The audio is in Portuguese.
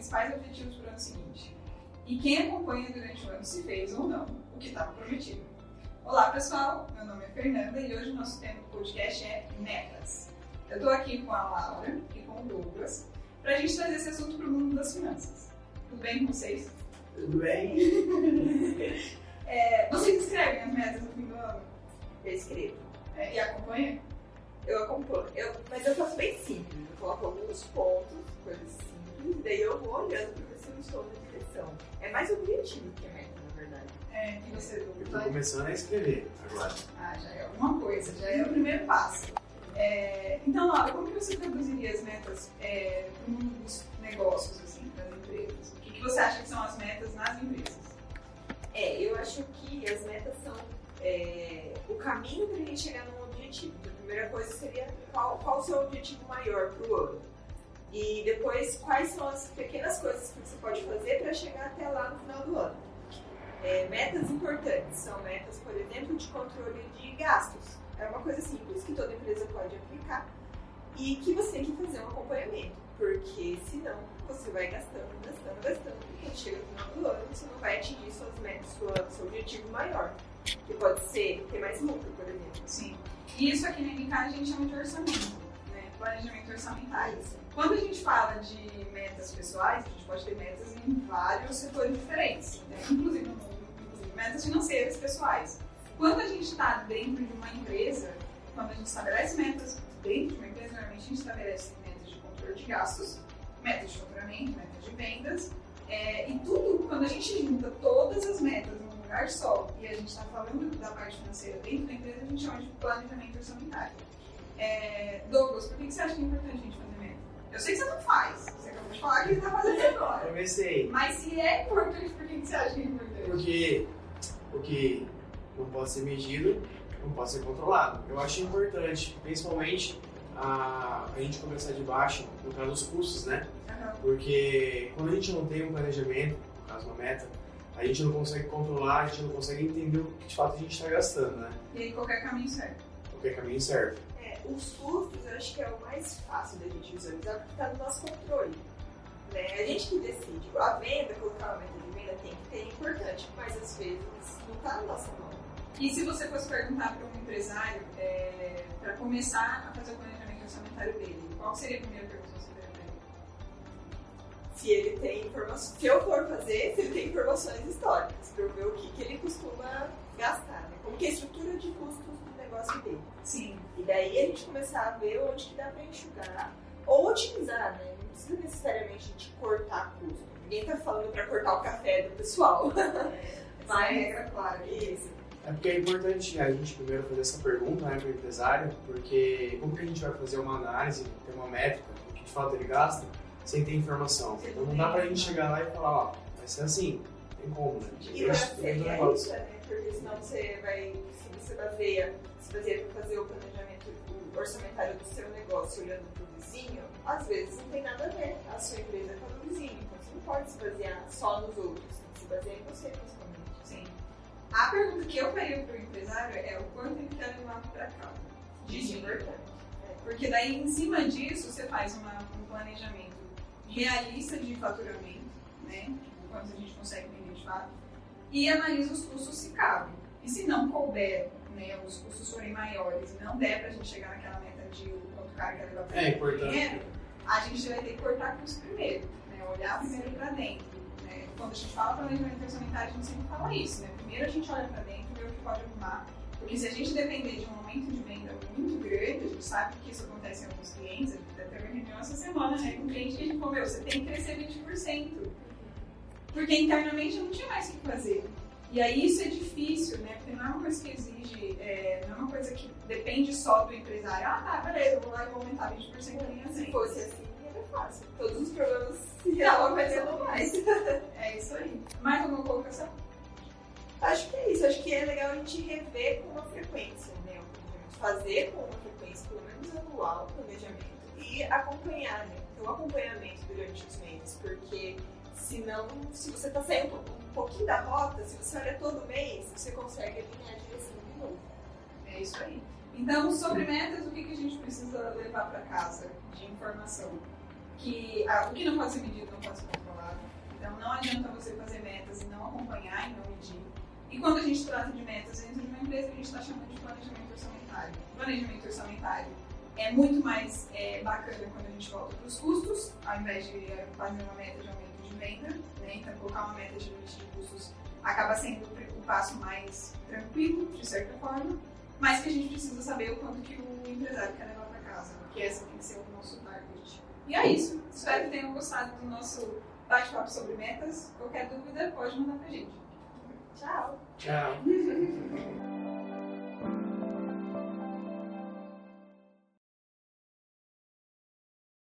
principais objetivos para o ano seguinte. E quem acompanha durante o ano se fez ou não o que estava prometido. Olá pessoal, meu nome é Fernanda e hoje o nosso tema do podcast é metas. Eu estou aqui com a Laura e com o Douglas para a gente trazer esse assunto para o mundo das finanças. Tudo bem com vocês? Tudo bem? é, vocês escrevem as metas no fim do ano? Eu escrevo. É, e acompanha? Eu acompanho. Eu, mas eu faço bem simples. Eu coloco alguns pontos, coisas daí eu vou olhando para ver se eu estou na direção. É mais objetivo que a meta, na verdade. É, e você, Eu tô começando a escrever agora. Ah, já é alguma coisa, já é o primeiro passo. É, então, Laura, como que você traduziria as metas é, para o mundo dos negócios, assim, das empresas? O que, que você acha que são as metas nas empresas? É, eu acho que as metas são é, o caminho para a gente chegar num objetivo. Então, a primeira coisa seria qual, qual o seu objetivo maior para o ano. Quais são as pequenas coisas que você pode fazer para chegar até lá no final do ano. É, metas importantes são metas, por exemplo, de controle de gastos. É uma coisa simples que toda empresa pode aplicar e que você tem que fazer um acompanhamento, porque senão você vai gastando, gastando, gastando, e quando chega no final do ano você não vai atingir suas metas, sua, seu objetivo maior, que pode ser ter mais lucro, por exemplo. Sim. E isso aqui na NK a gente chama de orçamento? Planejamento orçamentário. Quando a gente fala de metas pessoais, a gente pode ter metas em vários setores diferentes, né? inclusive inclusive metas financeiras pessoais. Quando a gente está dentro de uma empresa, quando a gente estabelece metas dentro de uma empresa, normalmente a gente estabelece metas de controle de gastos, metas de faturamento, metas de vendas, é, e tudo, quando a gente junta todas as metas num lugar só, e a gente está falando da parte financeira dentro da empresa, a gente chama de planejamento orçamentário. É, Douglas, por que que você acha que é importante a gente fazer meta? Eu sei que você não faz, você acabou de falar que você está fazendo agora. Comecei. Mas se é importante, por que que você acha que é importante? Porque o que não pode ser medido não pode ser controlado. Eu acho importante, principalmente, a, a gente começar de baixo, no caso dos custos, né? Aham. Porque quando a gente não tem um planejamento, no caso uma meta, a gente não consegue controlar, a gente não consegue entender o que de fato a gente está gastando, né? E aí qualquer caminho serve. Qualquer caminho serve. Os custos eu acho que é o mais fácil da gente visualizar porque está no nosso controle. Né? A gente que decide. A venda, colocar uma meta de venda tem que ter, é importante, mas às vezes não está na nossa mão. E se você fosse perguntar para um empresário, é, para começar a fazer o planejamento orçamentário dele, qual seria a primeira pergunta que você faria para ele? Se ele tem informações. Se eu for fazer, se ele tem informações históricas, para eu ver o que, que ele costuma gastar, né? Como que é a estrutura de custos negócio dele. Sim. E daí a gente começar a ver onde que dá para enxugar. Ou otimizar, né? Não precisa necessariamente a gente cortar custo. Ninguém tá falando para cortar o café do pessoal. Mas é regra clara. Isso. É porque é importante a gente primeiro fazer essa pergunta né, para o empresário, porque como que a gente vai fazer uma análise, ter uma métrica do que de fato ele gasta, sem ter informação? Então não dá pra gente informação. chegar lá e falar, ó, vai ser assim, tem como, né? E pra ser é o negócio. realista, né? Porque senão você vai, se você baseia, se baseia para fazer o planejamento o orçamentário do seu negócio olhando para o vizinho, às vezes não tem nada a ver a sua empresa com do vizinho. Então você não pode se basear só nos outros, tem que se basear em você principalmente. Sim. A pergunta que eu faria para o empresário é o quanto ele quer levar para cá. Isso é Disso. importante. Porque daí, em cima disso, você faz uma- um planejamento realista de faturamento, né? Tipo, quanto a gente consegue vender de fato, e analisa os custos se cabe. E se não couber, né, os custos forem maiores e não der pra gente chegar naquela meta de o quanto o cara quer levar pra É dinheiro, a gente vai ter que cortar custo primeiro, né? Olhar primeiro pra dentro. Né? Quando a gente fala planejamento orçamentário, a gente sempre fala isso, né? Primeiro a gente olha pra dentro, vê o que pode arrumar, porque se a gente depender de um aumento de venda muito grande, a gente sabe que isso acontece em alguns clientes, a gente até uma reunião essa semana, né? Com um cliente que a gente falou, meu, você tem que crescer 20%. Porque internamente não tinha mais o que fazer. E aí isso é difícil, né? Porque não é uma coisa que exige, é, não é uma coisa que depende só do empresário. Ah, tá, beleza, eu vou lá e vou aumentar 20% da minha Se fosse assim, era fácil. Todos os problemas se resolveriam mais. É isso aí. Mais alguma colocação? Acho que é isso. Acho que é legal a gente rever com uma frequência, né? O. Fazer com uma frequência, pelo menos anual, o planejamento. E acompanhar, né? Um acompanhamento durante os meses. Porque senão, se você tá saindo um pouquinho da rota, se você olha todo mês, você consegue alinhar a direção de novo. É isso aí. Então, sobre metas, o que, que a gente precisa levar para casa de informação? Que ah, o que não pode ser medido não pode ser controlado. Então não adianta você fazer metas e não acompanhar e não medir. E quando a gente trata de metas dentro de uma empresa, a gente está chamando de planejamento orçamentário. Planejamento orçamentário é muito mais é, bacana quando a gente volta para os custos, ao invés de fazer uma meta de aumento venda. Né? Então, colocar uma meta de limite de custos acaba sendo o passo mais tranquilo, de certa forma, mas que a gente precisa saber o quanto que o empresário quer levar para casa, que essa tem que ser o nosso target. E é isso. Espero que tenham gostado do nosso bate-papo sobre metas. Qualquer dúvida, pode mandar pra gente. Tchau! Tchau!